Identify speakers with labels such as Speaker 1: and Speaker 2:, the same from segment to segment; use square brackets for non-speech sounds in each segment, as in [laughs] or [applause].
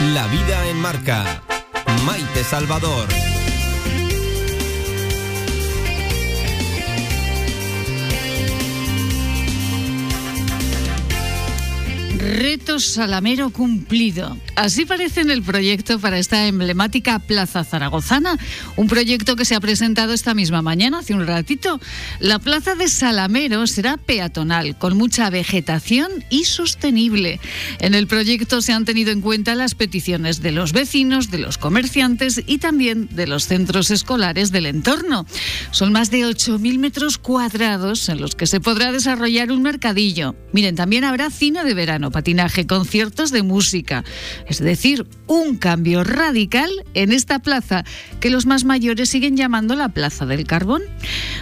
Speaker 1: La vida en marca. Maite Salvador.
Speaker 2: Reto Salamero cumplido. Así parece en el proyecto para esta emblemática Plaza Zaragozana, un proyecto que se ha presentado esta misma mañana, hace un ratito. La Plaza de Salamero será peatonal, con mucha vegetación y sostenible. En el proyecto se han tenido en cuenta las peticiones de los vecinos, de los comerciantes y también de los centros escolares del entorno. Son más de 8.000 metros cuadrados en los que se podrá desarrollar un mercadillo. Miren, también habrá cine de verano patinaje, conciertos de música. Es decir, un cambio radical en esta plaza que los más mayores siguen llamando la Plaza del Carbón.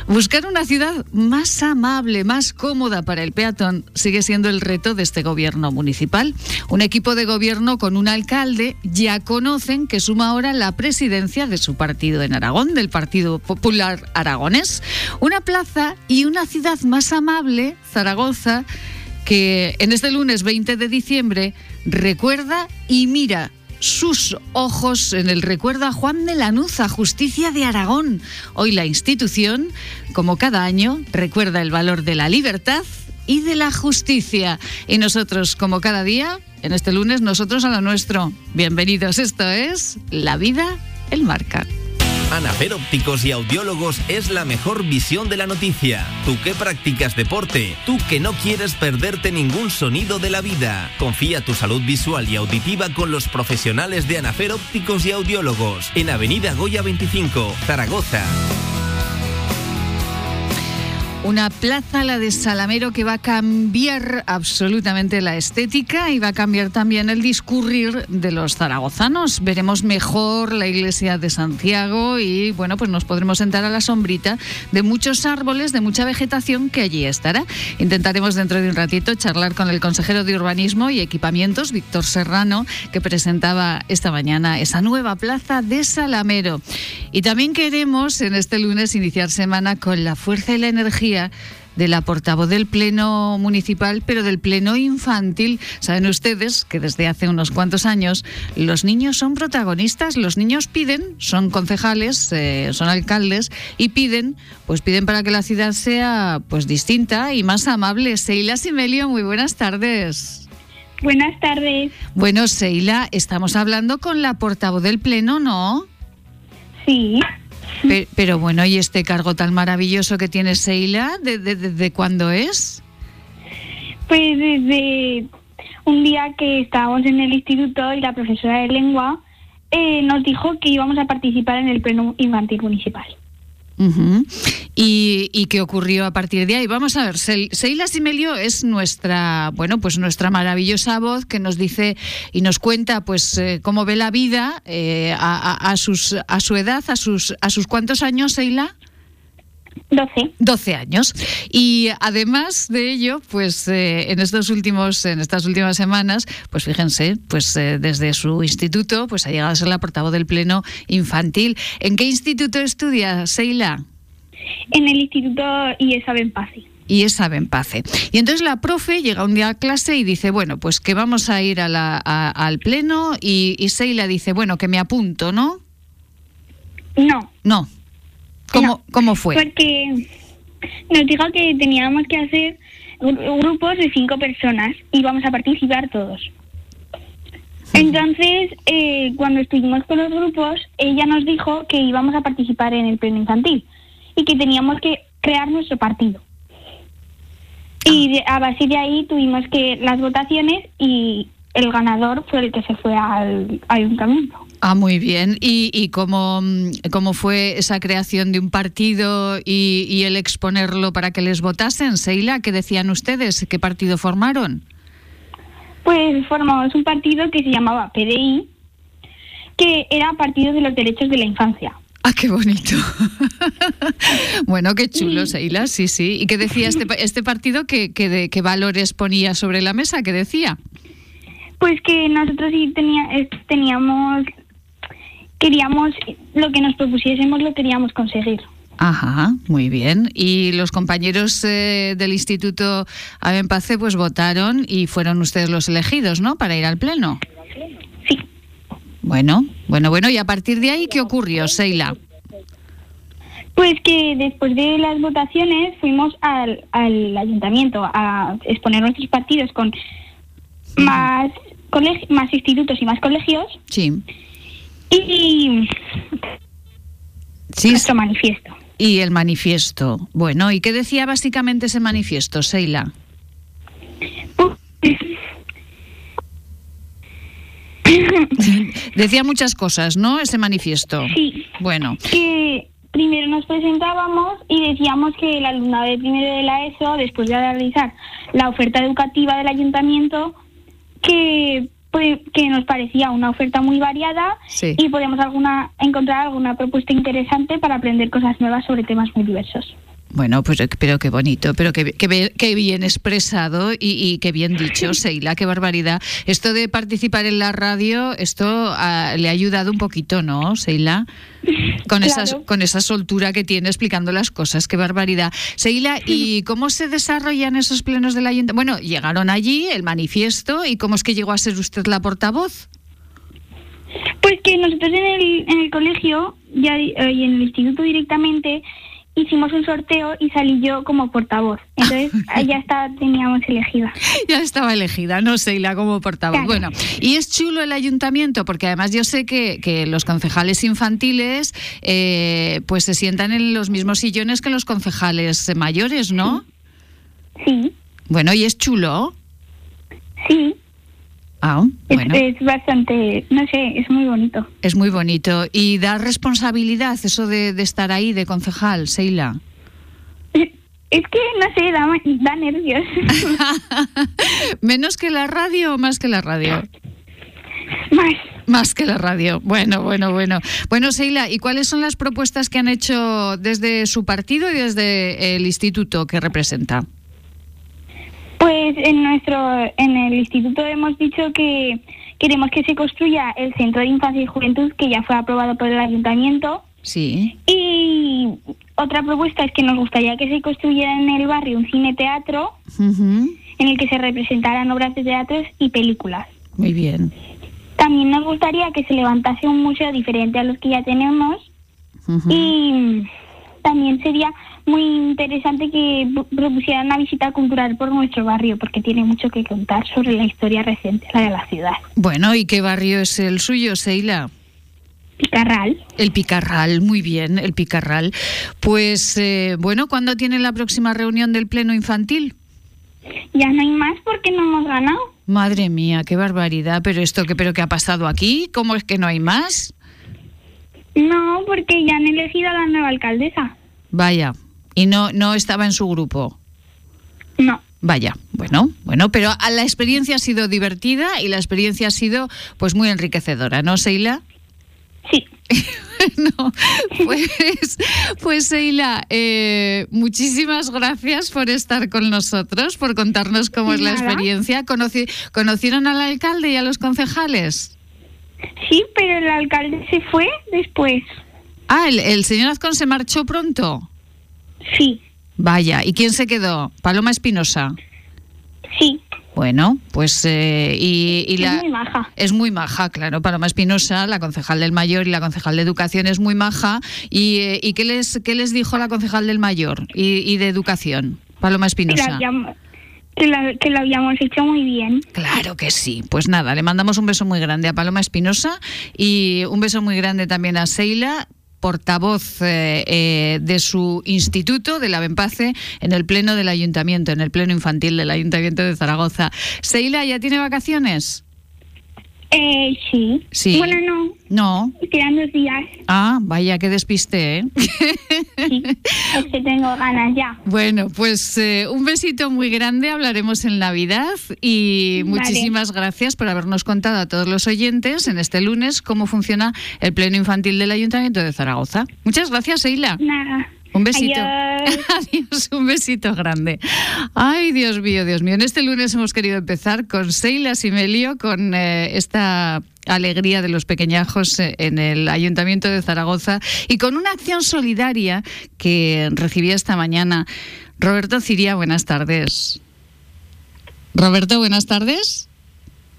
Speaker 2: Buscar una ciudad más amable, más cómoda para el peatón sigue siendo el reto de este gobierno municipal. Un equipo de gobierno con un alcalde ya conocen que suma ahora la presidencia de su partido en Aragón, del Partido Popular Aragonés. Una plaza y una ciudad más amable, Zaragoza, que en este lunes 20 de diciembre recuerda y mira sus ojos en el recuerdo a Juan de Lanuza, Justicia de Aragón. Hoy la institución, como cada año, recuerda el valor de la libertad y de la justicia. Y nosotros, como cada día, en este lunes, nosotros a lo nuestro. Bienvenidos, esto es La Vida, el Marca.
Speaker 1: Anafer Ópticos y Audiólogos es la mejor visión de la noticia. Tú que practicas deporte, tú que no quieres perderte ningún sonido de la vida. Confía tu salud visual y auditiva con los profesionales de Anafer Ópticos y Audiólogos en Avenida Goya 25, Zaragoza.
Speaker 2: Una plaza, la de Salamero, que va a cambiar absolutamente la estética y va a cambiar también el discurrir de los zaragozanos. Veremos mejor la iglesia de Santiago y, bueno, pues nos podremos sentar a la sombrita de muchos árboles, de mucha vegetación que allí estará. Intentaremos dentro de un ratito charlar con el consejero de Urbanismo y Equipamientos, Víctor Serrano, que presentaba esta mañana esa nueva plaza de Salamero. Y también queremos en este lunes iniciar semana con la fuerza y la energía de la portavoz del Pleno Municipal, pero del Pleno Infantil. Saben ustedes que desde hace unos cuantos años los niños son protagonistas, los niños piden, son concejales, eh, son alcaldes y piden, pues piden para que la ciudad sea pues distinta y más amable. Seila Simelio, muy buenas tardes.
Speaker 3: Buenas tardes.
Speaker 2: Bueno, Seila, estamos hablando con la portavoz del Pleno, ¿no?
Speaker 3: Sí.
Speaker 2: Pero, bueno, ¿y este cargo tan maravilloso que tiene Seila? ¿Desde de, de, cuándo es?
Speaker 3: Pues desde un día que estábamos en el instituto y la profesora de lengua eh, nos dijo que íbamos a participar en el pleno infantil municipal.
Speaker 2: ¿Y, qué ocurrió a partir de ahí? Vamos a ver, Seila Simelio es nuestra, bueno, pues nuestra maravillosa voz que nos dice y nos cuenta, pues, eh, cómo ve la vida eh, a, sus, a su edad, a sus, a sus cuántos años, Seila.
Speaker 3: 12.
Speaker 2: 12 años. Y además de ello, pues eh, en estos últimos, en estas últimas semanas, pues fíjense, pues desde su instituto, pues ha llegado a ser la portavoz del Pleno Infantil. ¿En qué instituto estudia, Seila?
Speaker 3: En el Instituto IESA Benpace
Speaker 2: y esa Benpace. Y entonces la profe llega un día a clase y dice, bueno, pues que vamos a ir a la, al pleno y, y Seila dice, bueno, que me apunto, ¿no?
Speaker 3: No.
Speaker 2: No. ¿Cómo, ¿cómo fue?
Speaker 3: Porque nos dijo que teníamos que hacer grupos de cinco personas y vamos a participar todos. Entonces, eh, cuando estuvimos con los grupos, ella nos dijo que íbamos a participar en el pleno infantil y que teníamos que crear nuestro partido. Y a base de ahí tuvimos que las votaciones y el ganador fue el que se fue al ayuntamiento.
Speaker 2: Ah, muy bien. ¿Y, y cómo, cómo, fue esa creación de un partido y, y, el exponerlo para que les votasen? Seila, ¿qué decían ustedes? ¿Qué partido formaron?
Speaker 3: Pues formamos un partido que se llamaba PDI, que era Partido de los Derechos de la Infancia.
Speaker 2: Ah, qué bonito. [laughs] bueno, qué chulo, Seila, sí, sí. ¿Y qué decía este, este partido? ¿Qué, qué, ¿Qué valores ponía sobre la mesa? ¿Qué decía?
Speaker 3: Pues que nosotros sí tenía, teníamos, queríamos, lo que nos propusiésemos lo queríamos conseguir.
Speaker 2: Ajá, muy bien. Y los compañeros eh, del Instituto Abenpace pues votaron y fueron ustedes los elegidos, ¿no? Para ir al pleno.
Speaker 3: Sí.
Speaker 2: Bueno, bueno, bueno. ¿Y a partir de ahí qué ocurrió, Seila?
Speaker 3: Pues que después de las votaciones fuimos al, al ayuntamiento a exponer nuestros partidos con más, más institutos y más colegios.
Speaker 2: Sí.
Speaker 3: Y
Speaker 2: Sí.
Speaker 3: nuestro manifiesto.
Speaker 2: Y el manifiesto. Bueno, ¿y qué decía básicamente ese manifiesto, Seila? [laughs] Decía muchas cosas, ¿no? Ese manifiesto.
Speaker 3: Sí,
Speaker 2: Bueno,
Speaker 3: que primero nos presentábamos y decíamos que el alumnado de primero de la ESO, después de realizar la oferta educativa del ayuntamiento, que, pues, que nos parecía una oferta muy variada
Speaker 2: Sí.
Speaker 3: y podemos alguna, encontrar alguna propuesta interesante para aprender cosas nuevas sobre temas muy diversos.
Speaker 2: Bueno, pues pero qué bonito, pero qué, qué be- qué bien expresado y, y qué bien dicho, [laughs] Seila, qué barbaridad. Esto de participar en la radio, esto ah, le ha ayudado un poquito, ¿no, Seila? Con,
Speaker 3: Claro.
Speaker 2: esas, con esa soltura que tiene explicando las cosas, qué barbaridad. Seila, ¿y cómo se desarrollan esos plenos del ayuntamiento? Bueno, llegaron allí, el manifiesto, ¿y cómo es que llegó a ser usted la portavoz?
Speaker 3: Pues que nosotros en el, en el colegio ya, eh, y en el instituto directamente hicimos un sorteo y salí yo como portavoz. Entonces [laughs] ya está, teníamos elegida.
Speaker 2: Ya estaba elegida, no Seila, como portavoz.
Speaker 3: Claro.
Speaker 2: Bueno, y es chulo el ayuntamiento, porque además yo sé que, que los concejales infantiles eh, pues se sientan en los mismos sillones que los concejales mayores, ¿no?
Speaker 3: Sí,
Speaker 2: Bueno, y es chulo.
Speaker 3: sí.
Speaker 2: Ah,
Speaker 3: Es,
Speaker 2: bueno,
Speaker 3: es bastante, no sé, es muy bonito.
Speaker 2: es muy bonito. Y da responsabilidad eso de, de estar ahí, de concejal, Seila.
Speaker 3: Es que, no sé, da, da nervios. [laughs]
Speaker 2: ¿Menos que la radio o más que la radio?
Speaker 3: Más.
Speaker 2: Más que la radio. Bueno, bueno, bueno. Bueno, Seila, ¿y cuáles son las propuestas que han hecho desde su partido y desde el instituto que representa?
Speaker 3: Pues en nuestro, en el instituto hemos dicho que queremos que se construya el centro de infancia y juventud que ya fue aprobado por el ayuntamiento.
Speaker 2: Sí.
Speaker 3: Y otra propuesta es que nos gustaría que se construyera en el barrio un cine teatro en el que se representaran obras de teatro y películas.
Speaker 2: Muy bien.
Speaker 3: También nos gustaría que se levantase un museo diferente a los que ya tenemos y también sería muy interesante que propusieran una visita cultural por nuestro barrio porque tiene mucho que contar sobre la historia reciente la de la ciudad.
Speaker 2: Bueno, ¿y qué barrio es el suyo, Seila?
Speaker 3: Picarral.
Speaker 2: El Picarral, muy bien, el Picarral. Pues eh, bueno, ¿cuándo tiene la próxima reunión del Pleno Infantil?
Speaker 3: Ya no hay más porque no hemos ganado.
Speaker 2: Madre mía, qué barbaridad. Pero esto, ¿qué, pero qué ha pasado aquí? ¿Cómo es que no hay más?
Speaker 3: No, porque ya han elegido a la nueva alcaldesa.
Speaker 2: Vaya, y no, no estaba en su grupo.
Speaker 3: No.
Speaker 2: Vaya, bueno, bueno, pero la experiencia ha sido divertida y la experiencia ha sido pues muy enriquecedora, ¿no, Seila?
Speaker 3: Sí. [laughs]
Speaker 2: no, pues, pues Seila, eh, muchísimas gracias por estar con nosotros, por contarnos cómo es la experiencia. Conoci- ¿Conocieron al alcalde y a los concejales?
Speaker 3: Sí, pero el alcalde se fue después.
Speaker 2: Ah, el, el señor Azcón se marchó pronto.
Speaker 3: Sí.
Speaker 2: Vaya, ¿y quién se quedó? Paloma Espinosa.
Speaker 3: Sí.
Speaker 2: Bueno, pues eh, y, y la
Speaker 3: Es muy maja.
Speaker 2: es muy maja, claro. Paloma Espinosa, la concejal del mayor y la concejal de educación es muy maja. ¿Y, eh, ¿y qué les qué les dijo la concejal del mayor y, y de educación? Paloma Espinosa.
Speaker 3: que, lo, que lo habíamos hecho muy bien.
Speaker 2: Claro que sí. Pues nada, le mandamos un beso muy grande a Paloma Espinosa y un beso muy grande también a Seila portavoz eh, eh, de su instituto, de la Bempace, en el pleno del ayuntamiento, en el pleno infantil del ayuntamiento de Zaragoza. Seila, ¿ya tiene vacaciones?
Speaker 3: Eh, sí.
Speaker 2: Sí.
Speaker 3: Bueno, no.
Speaker 2: No.
Speaker 3: Quedan dos días.
Speaker 2: Ah, vaya, qué despiste, ¿eh?
Speaker 3: Sí. es que tengo ganas ya.
Speaker 2: Bueno, pues eh, un besito muy grande, hablaremos en Navidad y
Speaker 3: Vale.
Speaker 2: muchísimas gracias por habernos contado a todos los oyentes en este lunes cómo funciona el Pleno Infantil del Ayuntamiento de Zaragoza. Muchas gracias, Eila.
Speaker 3: Nada.
Speaker 2: Un besito.
Speaker 3: Adiós. [laughs]
Speaker 2: Adiós, un besito grande. Ay, Dios mío, Dios mío. En este lunes hemos querido empezar con Seila Simelio, con eh, esta alegría de los pequeñajos eh, en el Ayuntamiento de Zaragoza y con una acción solidaria que recibí esta mañana. Roberto Ciria, buenas tardes. Roberto, buenas tardes.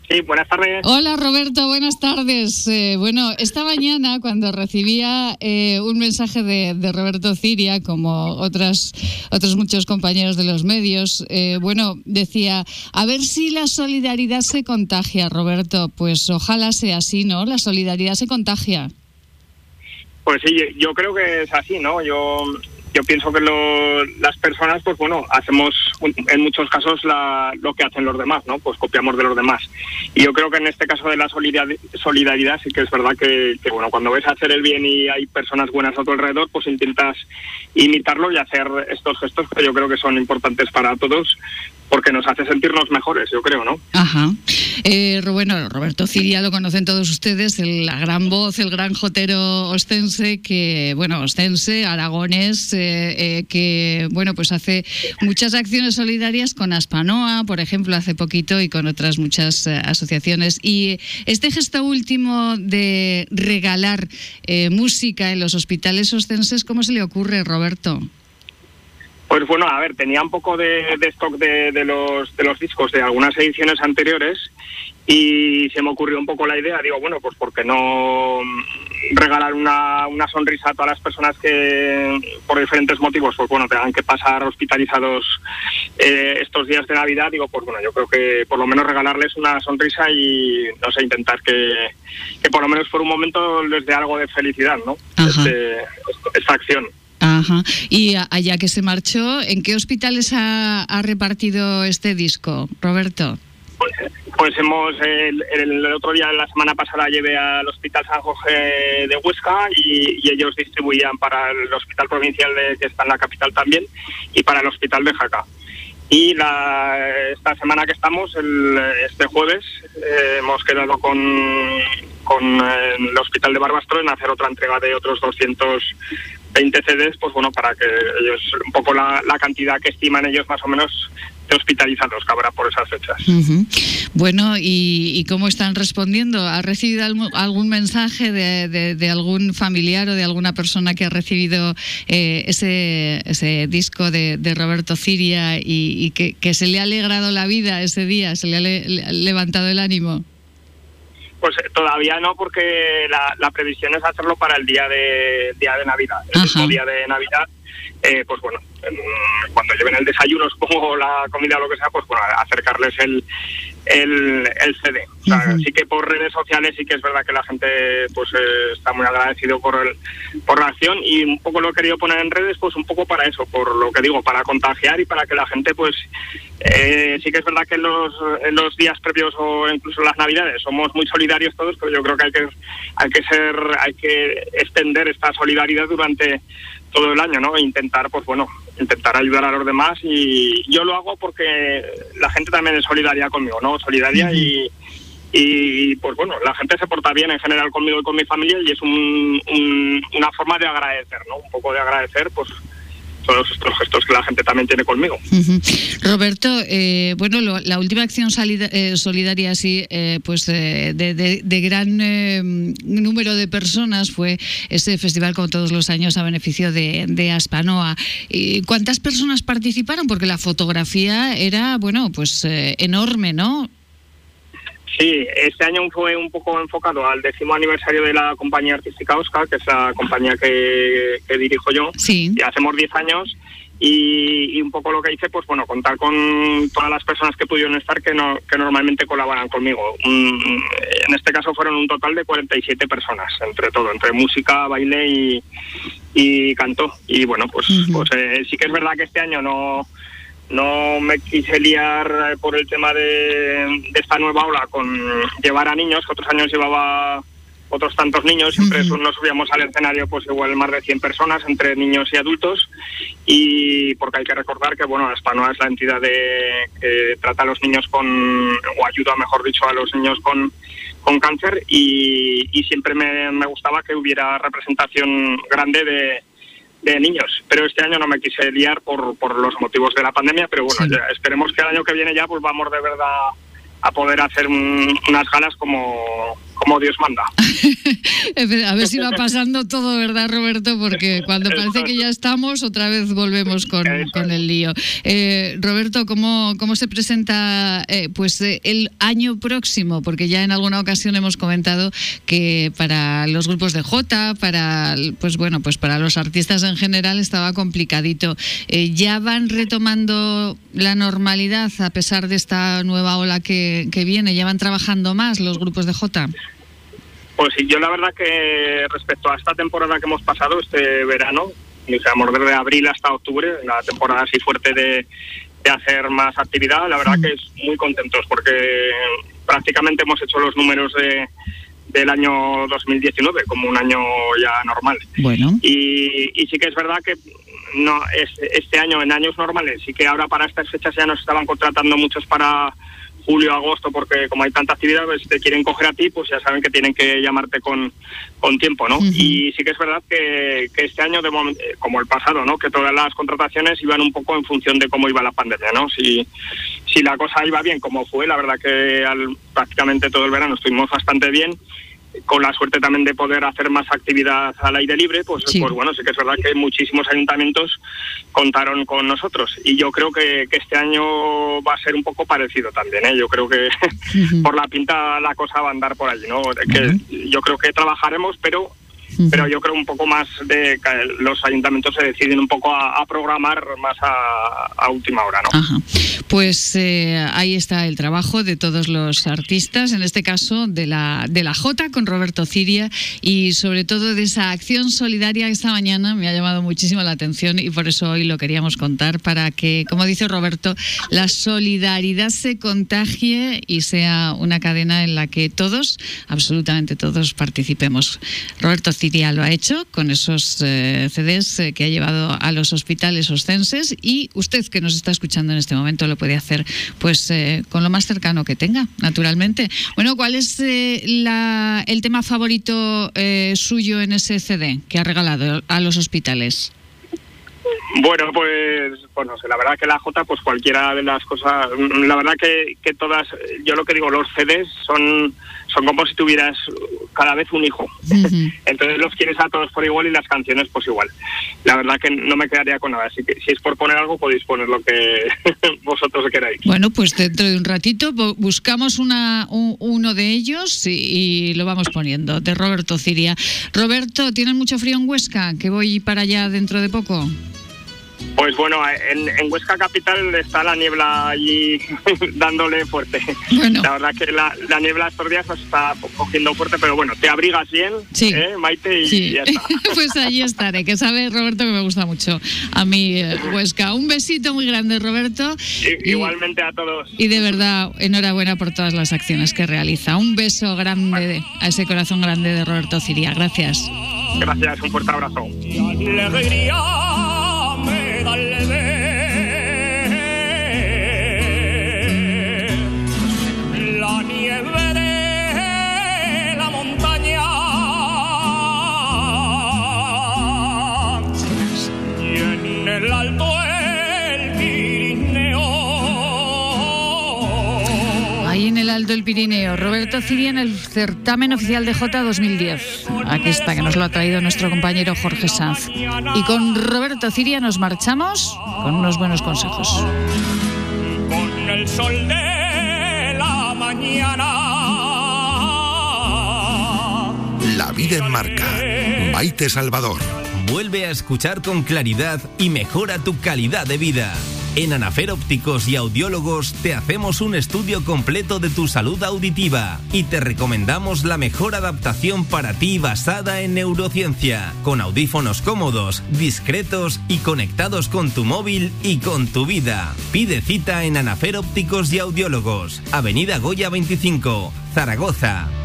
Speaker 4: Sí, buenas tardes.
Speaker 2: Hola Roberto, buenas tardes. Eh, bueno, esta mañana cuando recibía eh, un mensaje de, Roberto Ciria, como otras, otros muchos compañeros de los medios, eh, bueno, decía, a ver si la solidaridad se contagia, Roberto. Pues ojalá sea así, ¿no? La solidaridad se contagia.
Speaker 4: Pues sí, yo creo que es así, ¿no? Yo yo pienso que las personas, pues bueno, hacemos en muchos casos lo que hacen los demás, ¿no? Pues copiamos de los demás. Y yo creo que en este caso de la solidaridad sí que es verdad que, bueno, cuando ves hacer el bien y hay personas buenas a tu alrededor, pues intentas imitarlo y hacer estos gestos que yo creo que son importantes para todos porque nos hace sentirnos mejores, yo creo, ¿no?
Speaker 2: Ajá. Eh, bueno, Roberto Ciria lo conocen todos ustedes, la gran voz, el gran jotero ostense, que, bueno, ostense, aragones, eh, eh, que, bueno, pues hace muchas acciones solidarias con Aspanoa, por ejemplo, hace poquito, y con otras muchas asociaciones. Y este gesto último de regalar música en los hospitales ostenses, ¿cómo se le ocurre, Roberto?
Speaker 4: Pues bueno, a ver, tenía un poco de, stock de, los, de los discos de algunas ediciones anteriores y se me ocurrió un poco la idea, digo, bueno, pues ¿por qué no regalar una, una sonrisa a todas las personas que por diferentes motivos, pues bueno, tengan que pasar hospitalizados eh, estos días de Navidad? Digo, pues bueno, yo creo que por lo menos regalarles una sonrisa y, no sé, intentar que, que por lo menos por un momento les dé algo de felicidad, ¿no? Este, esta acción.
Speaker 2: Ajá. Y allá que se marchó, ¿en qué hospitales ha, repartido este disco, Roberto?
Speaker 4: Pues, hemos, el, otro día, la semana pasada, llevé al Hospital San Jorge de Huesca y, ellos distribuían para el Hospital Provincial de, que está en la capital también y para el Hospital de Jaca. Y la, esta semana que estamos, el, este jueves, eh, hemos quedado con, con el Hospital de Barbastro en hacer otra entrega de otros 200 20 CDs, pues bueno, para que ellos, un poco la, cantidad que estiman ellos más o menos de hospitalizados que habrá por esas fechas.
Speaker 2: Bueno, ¿y, cómo están respondiendo? ¿Ha recibido algún, mensaje de, algún familiar o de alguna persona que ha recibido eh, ese, ese disco de, Roberto Ciria y, que, que, se le ha alegrado la vida ese día, se le ha levantado el ánimo?
Speaker 4: Pues eh, todavía no, porque la, previsión es hacerlo para el día de día de Navidad, el mismo día de Navidad. Eh, pues bueno, cuando lleven el desayuno, [laughs] supongo, la comida o lo que sea, pues bueno, acercarles el, el, el CD. O sea, sí que por redes sociales sí que es verdad que la gente pues eh, está muy agradecido por el, por la acción y un poco lo he querido poner en redes pues un poco para eso, por lo que digo, para contagiar y para que la gente pues eh, sí que es verdad que en los, en los días previos o incluso las navidades somos muy solidarios todos, pero yo creo que hay que hay que ser hay que extender esta solidaridad durante todo el año, ¿no? E intentar, pues bueno, intentar ayudar a los demás y yo lo hago porque la gente también es solidaria conmigo, ¿no? Solidaria y, y pues bueno, la gente se porta bien en general conmigo y con mi familia y es un, una forma de agradecer, ¿no? Un poco de agradecer, pues todos estos gestos que la gente también tiene conmigo.
Speaker 2: Roberto, eh, bueno, la última acción eh, solidaria así, eh, pues de, gran número de personas fue ese festival como todos los años a beneficio de, de Aspanoa. ¿Cuántas personas participaron? Porque la fotografía era, bueno, pues enorme, ¿no?
Speaker 4: Sí, este año fue un poco enfocado al décimo aniversario de la compañía artística Oscar, que es la compañía que, dirijo yo.
Speaker 2: Sí.
Speaker 4: Y hacemos 10 años. Y, un poco lo que hice, pues bueno, contar con todas las personas que pudieron estar que, no, que normalmente colaboran conmigo. en este caso fueron un total de 47 personas, entre todo, entre música, baile y, y canto. Y bueno, pues, pues eh, sí que es verdad que este año no no me quise liar por el tema de, esta nueva ola con llevar a niños, que otros años llevaba otros tantos niños, siempre nos subíamos al escenario pues igual más de 100 personas, entre niños y adultos, y porque hay que recordar que bueno, no es la entidad de, que trata a los niños con, o ayuda mejor dicho a los niños con, con cáncer, y, siempre me, me gustaba que hubiera representación grande de, de niños. Pero este año no me quise liar por, por los motivos de la pandemia, pero bueno, esperemos que el año que viene ya pues vamos de verdad a poder hacer unas galas como, como Dios manda. [laughs]
Speaker 2: a ver si va [laughs] pasando todo, ¿verdad, Roberto? Porque cuando parece que ya estamos, otra vez volvemos con, el lío. Eh, Roberto, ¿cómo, ¿cómo se presenta eh, pues eh, el año próximo? Porque ya en alguna ocasión hemos comentado que para los grupos de J, para pues bueno, pues para los artistas en general estaba complicadito. ¿Ya van retomando la normalidad a pesar de esta nueva ola que, que viene? ¿Ya van trabajando más los grupos de J?
Speaker 4: Pues sí, yo la verdad que respecto a esta temporada que hemos pasado, este verano, digamos desde abril hasta octubre, la temporada así fuerte de, hacer más actividad, la verdad que es muy contentos porque prácticamente hemos hecho los números de, del año 2019 como un año ya normal.
Speaker 2: Bueno.
Speaker 4: Y, y sí que es verdad que no es, este año en años normales sí que ahora para estas fechas ya nos estaban contratando muchos para julio, agosto, porque como hay tanta actividad, pues, si te quieren coger a ti, pues ya saben que tienen que llamarte con, con tiempo, ¿no? Y sí que es verdad que, que este año, de eh, como el pasado, ¿no? Que todas las contrataciones iban un poco en función de cómo iba la pandemia, ¿no? Si, si la cosa iba bien, como fue, la verdad que al, prácticamente todo el verano estuvimos bastante bien, con la suerte también de poder hacer más actividad al aire libre, pues, pues bueno, sí que es verdad que muchísimos ayuntamientos contaron con nosotros. Y yo creo que, este año va a ser un poco parecido también. ¿eh? Yo creo que [laughs] por la pinta la cosa va a andar por allí. ¿no? Que Yo creo que trabajaremos, pero pero yo creo un poco más de que los ayuntamientos se deciden un poco a, programar más a, última hora, ¿no?
Speaker 2: Pues eh, ahí está el trabajo de todos los artistas, en este caso de la de la J con Roberto Ciria y sobre todo de esa acción solidaria esta mañana me ha llamado muchísimo la atención y por eso hoy lo queríamos contar para que, como dice Roberto, la solidaridad se contagie y sea una cadena en la que todos, absolutamente todos, participemos. Roberto Ciria lo ha hecho con esos eh, CDs eh, que ha llevado a los hospitales oscenses y usted que nos está escuchando en este momento lo puede hacer pues eh, con lo más cercano que tenga, naturalmente. Bueno, ¿cuál es la, el tema favorito suyo en ese CD que ha regalado a los hospitales?
Speaker 4: Bueno, pues, pues no sé, la verdad que la J, pues cualquiera de las cosas, la verdad que todas, yo lo que digo, los CDs son, son como si tuvieras cada vez un hijo. [laughs] Entonces los quieres a todos por igual y las canciones pues igual. La verdad que no me quedaría con nada, así que si es por poner algo podéis poner lo que [laughs] vosotros queráis.
Speaker 2: Bueno, pues dentro de un ratito buscamos una, uno de ellos y, lo vamos poniendo, de Roberto Ciria. Roberto, ¿tienes mucho frío en Huesca? Que voy para allá dentro de poco.
Speaker 4: Pues bueno, en, Huesca Capital está la niebla allí [laughs] dándole fuerte. La verdad que la, niebla estos días está cogiendo fuerte, pero bueno, te abrigas bien, ¿eh, Maite, y, ya está. [laughs]
Speaker 2: pues allí estaré, que sabe Roberto que me gusta mucho a mí eh, Huesca. Un besito muy grande, Roberto.
Speaker 4: igualmente a todos.
Speaker 2: Y de verdad, enhorabuena por todas las acciones que realiza. Un beso grande a ese corazón grande de Roberto Ciria. Gracias.
Speaker 4: Gracias, un fuerte abrazo.
Speaker 2: Roberto Ciria en el certamen oficial de J 2010. Aquí está, que nos lo ha traído nuestro compañero Jorge Sanz. Y con Roberto Ciria nos marchamos con unos buenos consejos.
Speaker 5: Con el sol de la mañana.
Speaker 6: La vida en marca. Maite Salvador.
Speaker 1: Vuelve a escuchar con claridad y mejora tu calidad de vida. En Anafer Ópticos y Audiólogos te hacemos un estudio completo de tu salud auditiva y te recomendamos la mejor adaptación para ti basada en neurociencia, con audífonos cómodos, discretos y conectados con tu móvil y con tu vida. Pide cita en Anafer Ópticos y Audiólogos, Avenida Goya 25, Zaragoza.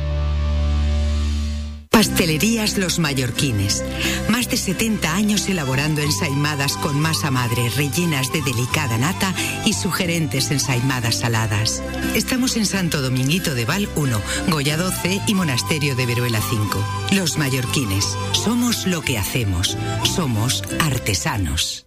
Speaker 7: Pastelerías Los Mallorquines. Más de 70 años elaborando ensaimadas con masa madre rellenas de delicada nata y sugerentes ensaimadas saladas. Estamos en Santo Dominguito de Val 1, Goya 12 y Monasterio de Veruela 5. Los Mallorquines. Somos lo que hacemos. Somos artesanos.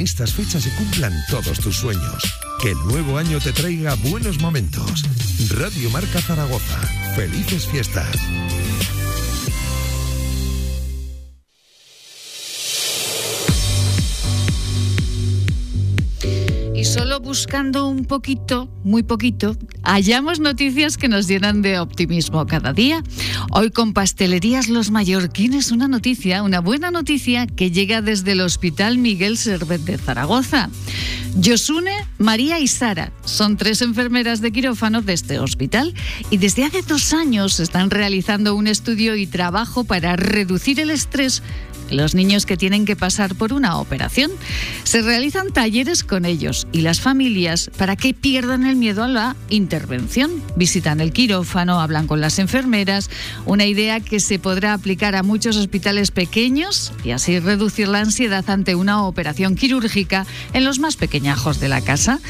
Speaker 8: Estas fechas se cumplan todos tus sueños. Que el nuevo año te traiga buenos momentos. Radio Marca Zaragoza. Felices fiestas.
Speaker 2: Y solo buscando un poquito, muy poquito, hallamos noticias que nos llenan de optimismo cada día. Hoy con Pastelerías Los Mallorquines una noticia, una buena noticia que llega desde el Hospital Miguel Servet de Zaragoza. Yosune, María y Sara son tres enfermeras de quirófano de este hospital y desde hace dos años están realizando un estudio y trabajo para reducir el estrés los niños que tienen que pasar por una operación. Se realizan talleres con ellos y las familias para que pierdan el miedo a la intervención. Visitan el quirófano, hablan con las enfermeras, una idea que se podrá aplicar a muchos hospitales pequeños y así reducir la ansiedad ante una operación quirúrgica en los más pequeñajos de la casa.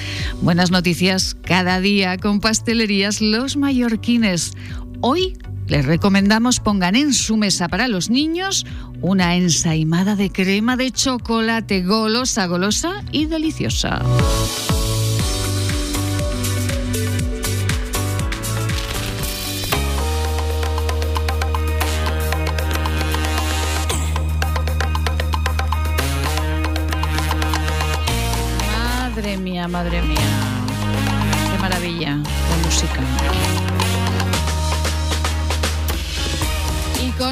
Speaker 2: Buenas noticias cada día con pastelerías Los Mallorquines. Hoy les recomendamos pongan en su mesa para los niños una ensaimada de crema de chocolate golosa, golosa y deliciosa. Madre mía, madre mía. Qué maravilla de música.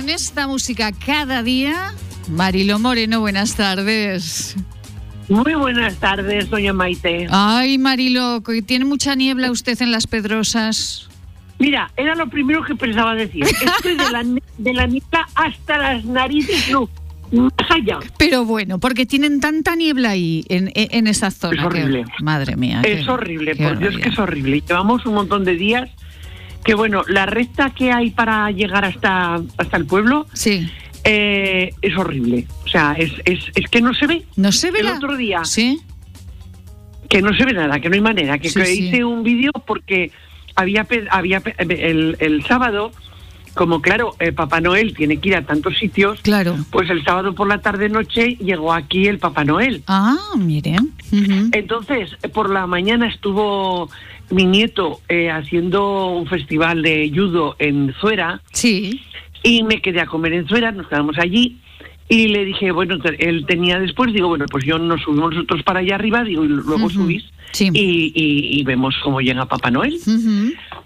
Speaker 2: Con esta música cada día, Marilo Moreno, buenas tardes.
Speaker 9: Muy buenas tardes, doña Maite.
Speaker 2: Ay, Marilo, tiene mucha niebla usted en las Pedrosas.
Speaker 9: Mira, era lo primero que pensaba decir. Estoy de la, [laughs] de la niebla hasta las narices, no, más allá.
Speaker 2: Pero bueno, porque tienen tanta niebla ahí, en, en esa zona.
Speaker 9: Es horrible.
Speaker 2: que- madre mía.
Speaker 9: Es
Speaker 2: qué-
Speaker 9: horrible,
Speaker 2: qué
Speaker 9: por Dios que es horrible. Llevamos un montón de días que, bueno, la recta que hay para llegar hasta, hasta el pueblo
Speaker 2: Sí.
Speaker 9: eh, es horrible. O sea, es, es, es que no se ve.
Speaker 2: ¿No se ve
Speaker 9: El
Speaker 2: la-
Speaker 9: otro día,
Speaker 2: Sí.
Speaker 9: que no se ve nada, que no hay manera. Que,
Speaker 2: Sí,
Speaker 9: que hice un vídeo porque había, había el, el sábado, como claro, eh, Papá Noel tiene que ir a tantos sitios,
Speaker 2: Claro.
Speaker 9: pues el sábado por la tarde-noche llegó aquí el Papá Noel.
Speaker 2: Ah, mire.
Speaker 9: Entonces, por la mañana estuvo mi nieto eh, haciendo un festival de judo en Zuera
Speaker 2: Sí.
Speaker 9: y me quedé a comer en Zuera, nos quedamos allí y le dije, bueno, él tenía después, digo, bueno, pues yo nos subimos nosotros para allá arriba, digo, y luego subís
Speaker 2: Sí.
Speaker 9: y, y- y vemos cómo llega Papá Noel.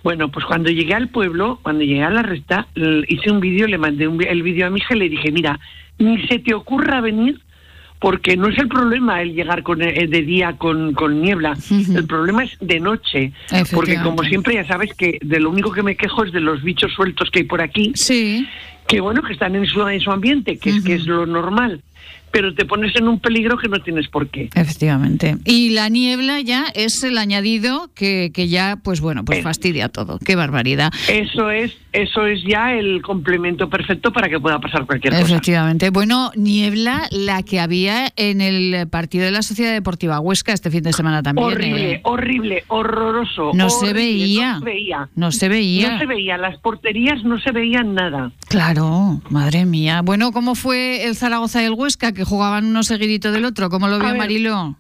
Speaker 9: Bueno, pues cuando llegué al pueblo, cuando llegué a la resta, hice un vídeo, le mandé un el vídeo a mi hija y le dije, mira, ni se te ocurra venir porque no es el problema el llegar con, eh, de día con, con niebla, el problema es de noche, porque como siempre ya sabes que de lo único que me quejo es de los bichos sueltos que hay por aquí,
Speaker 2: Sí.
Speaker 9: que bueno, que están en su, en su ambiente, que, es, que es lo normal, pero te pones en un peligro que no tienes por qué.
Speaker 2: Efectivamente. Y la niebla ya es el añadido que, que ya, pues bueno, pues
Speaker 9: Eh.
Speaker 2: fastidia todo. Qué barbaridad.
Speaker 9: Eso es, eso es ya el complemento perfecto para que pueda pasar cualquier cosa.
Speaker 2: Efectivamente. Bueno, niebla la que había en el partido de la Sociedad Deportiva Huesca este fin de semana también.
Speaker 9: Horrible,
Speaker 2: ¿eh?
Speaker 9: horrible, horroroso.
Speaker 2: No se
Speaker 9: horrible,
Speaker 2: veía.
Speaker 9: No se veía.
Speaker 2: No se veía.
Speaker 9: No se veía. Las porterías no se veían nada.
Speaker 2: Claro, madre mía. Bueno, ¿cómo fue el Zaragoza y el Huesca que jugaban uno seguidito del otro? ¿Cómo lo vio. Marilo?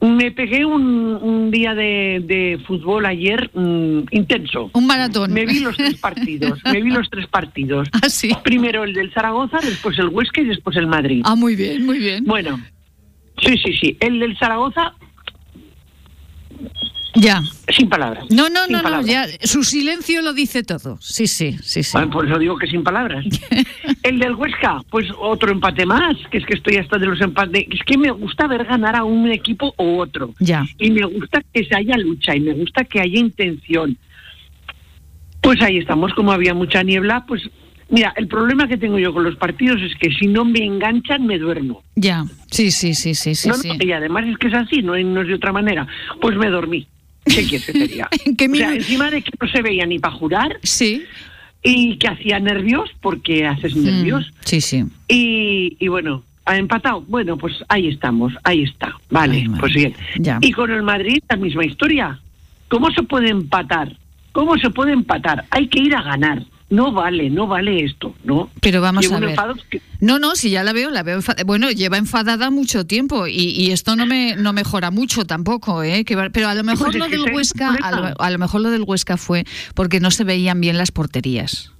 Speaker 9: Me pegué un, un día de, de fútbol ayer mm, intenso.
Speaker 2: Un maratón.
Speaker 9: Me vi los tres partidos. me vi los tres partidos. [laughs]
Speaker 2: Ah, sí.
Speaker 9: Primero el del Zaragoza, después el Huesca y después el Madrid.
Speaker 2: Ah, muy bien, muy bien.
Speaker 9: Bueno, sí, sí, sí. El del Zaragoza
Speaker 2: Ya.
Speaker 9: Sin palabras.
Speaker 2: No, no, no, no, ya. Su silencio lo dice todo. Sí, sí, sí, sí.
Speaker 9: Bueno, por eso digo que sin palabras. [laughs] El del Huesca, pues otro empate más, que es que estoy hasta de los empates. Es que me gusta ver ganar a un equipo u otro.
Speaker 2: Ya.
Speaker 9: Y me gusta que se haya lucha y me gusta que haya intención. Pues ahí estamos, como había mucha niebla, pues mira, el problema que tengo yo con los partidos es que si no me enganchan me duermo.
Speaker 2: Ya. Sí, sí, sí, sí, sí.
Speaker 9: no,
Speaker 2: sí.
Speaker 9: no, y además es que es así, no, no es de otra manera. Pues me dormí. ¿Qué quieres que te diga? [laughs]
Speaker 2: ¿En qué
Speaker 9: o sea,
Speaker 2: minuto?
Speaker 9: encima de que no se veía ni para jurar
Speaker 2: Sí.
Speaker 9: y que hacía nervios, porque haces nervios.
Speaker 2: Mm, Sí, sí.
Speaker 9: Y, y bueno, ha empatado. Bueno, pues ahí estamos, ahí está. Vale,
Speaker 2: Ay,
Speaker 9: pues bien.
Speaker 2: Ya.
Speaker 9: Y con el Madrid, la misma historia. ¿Cómo se puede empatar? ¿Cómo se puede empatar? Hay que ir a ganar. No vale, no vale esto, ¿no?
Speaker 2: Pero vamos
Speaker 9: Llevo
Speaker 2: a ver.
Speaker 9: que-
Speaker 2: No, no, si ya la veo, la veo. enfa- Bueno, lleva enfadada mucho tiempo y, y esto no me no mejora mucho tampoco, ¿eh? Que pero a lo mejor
Speaker 9: Pues es
Speaker 2: lo del Huesca, a lo, a lo mejor lo del Huesca fue porque no se veían bien las porterías.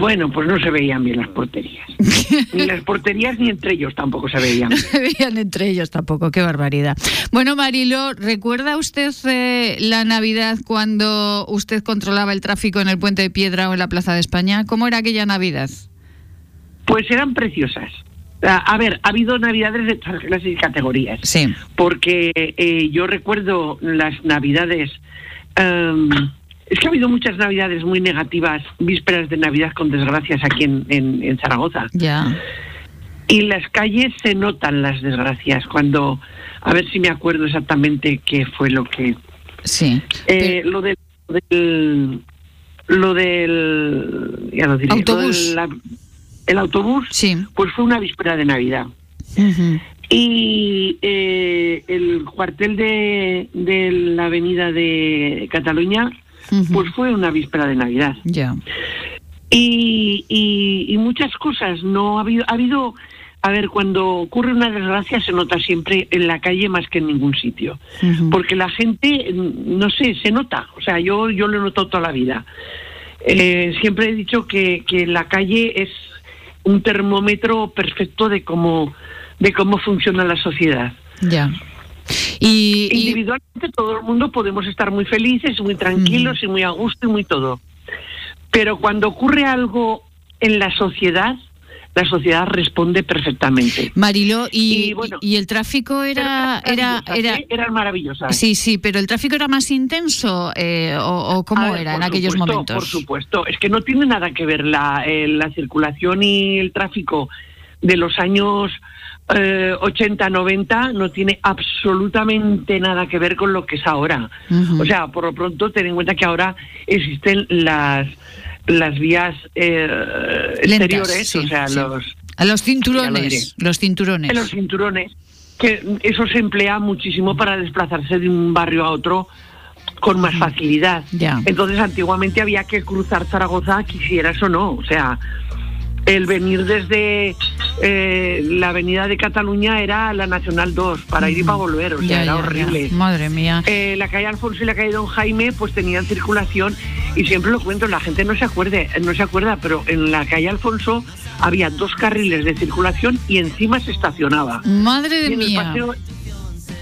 Speaker 9: Bueno, pues no se veían bien las porterías. [laughs] ni las porterías ni entre ellos tampoco se veían.
Speaker 2: No [laughs] se veían entre ellos tampoco, qué barbaridad. Bueno, Marilo, ¿recuerda usted eh, la Navidad cuando usted controlaba el tráfico en el Puente de Piedra o en la Plaza de España? ¿Cómo era aquella Navidad?
Speaker 9: Pues eran preciosas. A a ver, ha habido navidades de todas clases y categorías.
Speaker 2: Sí.
Speaker 9: porque eh, yo recuerdo las navidades. em, es que ha habido muchas navidades muy negativas, vísperas de Navidad con desgracias aquí en, en- en Zaragoza.
Speaker 2: Ya.
Speaker 9: Y en las calles se notan las desgracias cuando, a ver si me acuerdo exactamente qué fue lo que...
Speaker 2: Sí.
Speaker 9: eh, lo del... del- lo del... Ya lo diré. lo
Speaker 2: Autobús.
Speaker 9: del- la- el autobús,
Speaker 2: Sí.
Speaker 9: pues fue una víspera de Navidad. Y eh, el cuartel de, de la avenida de Cataluña, Pues fue una víspera de Navidad.
Speaker 2: Ya.
Speaker 9: Y, y- y muchas cosas, no ha habido, ha habido, a ver, cuando ocurre una desgracia se nota siempre en la calle más que en ningún sitio. Porque la gente, no sé, se nota. O sea, yo, yo lo he notado toda la vida. Eh, siempre he dicho que, que la calle es un termómetro perfecto de cómo, de cómo funciona la sociedad.
Speaker 2: Ya. Y-
Speaker 9: Individualmente todo el mundo podemos estar muy felices, muy tranquilos y muy a gusto y muy todo. Pero cuando ocurre algo en la sociedad, la sociedad responde perfectamente.
Speaker 2: Marilo, y,
Speaker 9: Y bueno,
Speaker 2: y el tráfico era, era,
Speaker 9: maravillosas,
Speaker 2: era,
Speaker 9: ¿eh? eran maravillosas.
Speaker 2: sí, sí, pero el tráfico era más intenso eh, o, o cómo
Speaker 9: ver,
Speaker 2: era en aquellos
Speaker 9: supuesto,
Speaker 2: momentos.
Speaker 9: Por supuesto, es que no tiene nada que ver la, eh, la circulación y el tráfico de los años eh, 80, 90, no tiene absolutamente nada que ver con lo que es ahora. O sea, por lo pronto, ten en cuenta que ahora existen las las vías eh,
Speaker 2: Lentas,
Speaker 9: exteriores,
Speaker 2: sí,
Speaker 9: o sea,
Speaker 2: sí.
Speaker 9: los
Speaker 2: A los
Speaker 9: lo
Speaker 2: cinturones, los cinturones.
Speaker 9: en los cinturones, que eso se emplea muchísimo para desplazarse de un barrio a otro con más facilidad. Entonces, antiguamente había que cruzar Zaragoza, quisieras o no. O sea, el venir desde eh, la avenida de Cataluña era la Nacional 2, para ir y para volver, o sea,
Speaker 2: Ya,
Speaker 9: era
Speaker 2: ya, ya.
Speaker 9: horrible.
Speaker 2: Madre mía.
Speaker 9: Eh, la calle Alfonso y la calle Don Jaime pues tenían circulación y siempre lo cuento, la gente no se acuerde, no se acuerda, pero en la calle Alfonso había dos carriles de circulación y encima se estacionaba.
Speaker 2: Madre de mía.
Speaker 9: paseo-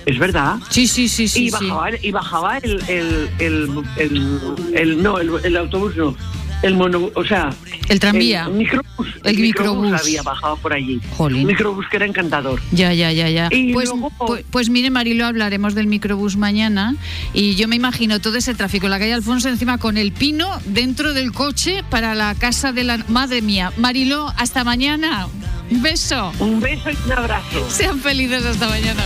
Speaker 9: es verdad.
Speaker 2: Sí, sí, sí, sí.
Speaker 9: y
Speaker 2: sí.
Speaker 9: bajaba, y bajaba el, el, el, el- el- no, el autobús no, el mono, o sea,
Speaker 2: El tranvía.
Speaker 9: el microbús,
Speaker 2: El microbús.
Speaker 9: había bajado por allí.
Speaker 2: Jolín.
Speaker 9: Un microbús que era encantador.
Speaker 2: Ya, ya, ya, ya.
Speaker 9: Y
Speaker 2: Pues,
Speaker 9: luego-
Speaker 2: pues, pues mire, Marilo, hablaremos del microbús mañana y yo me imagino todo ese tráfico en la calle Alfonso encima con el pino dentro del coche para la casa de la... Madre mía. Marilo, hasta mañana. Un beso.
Speaker 9: Un beso y un abrazo.
Speaker 2: Sean felices hasta mañana.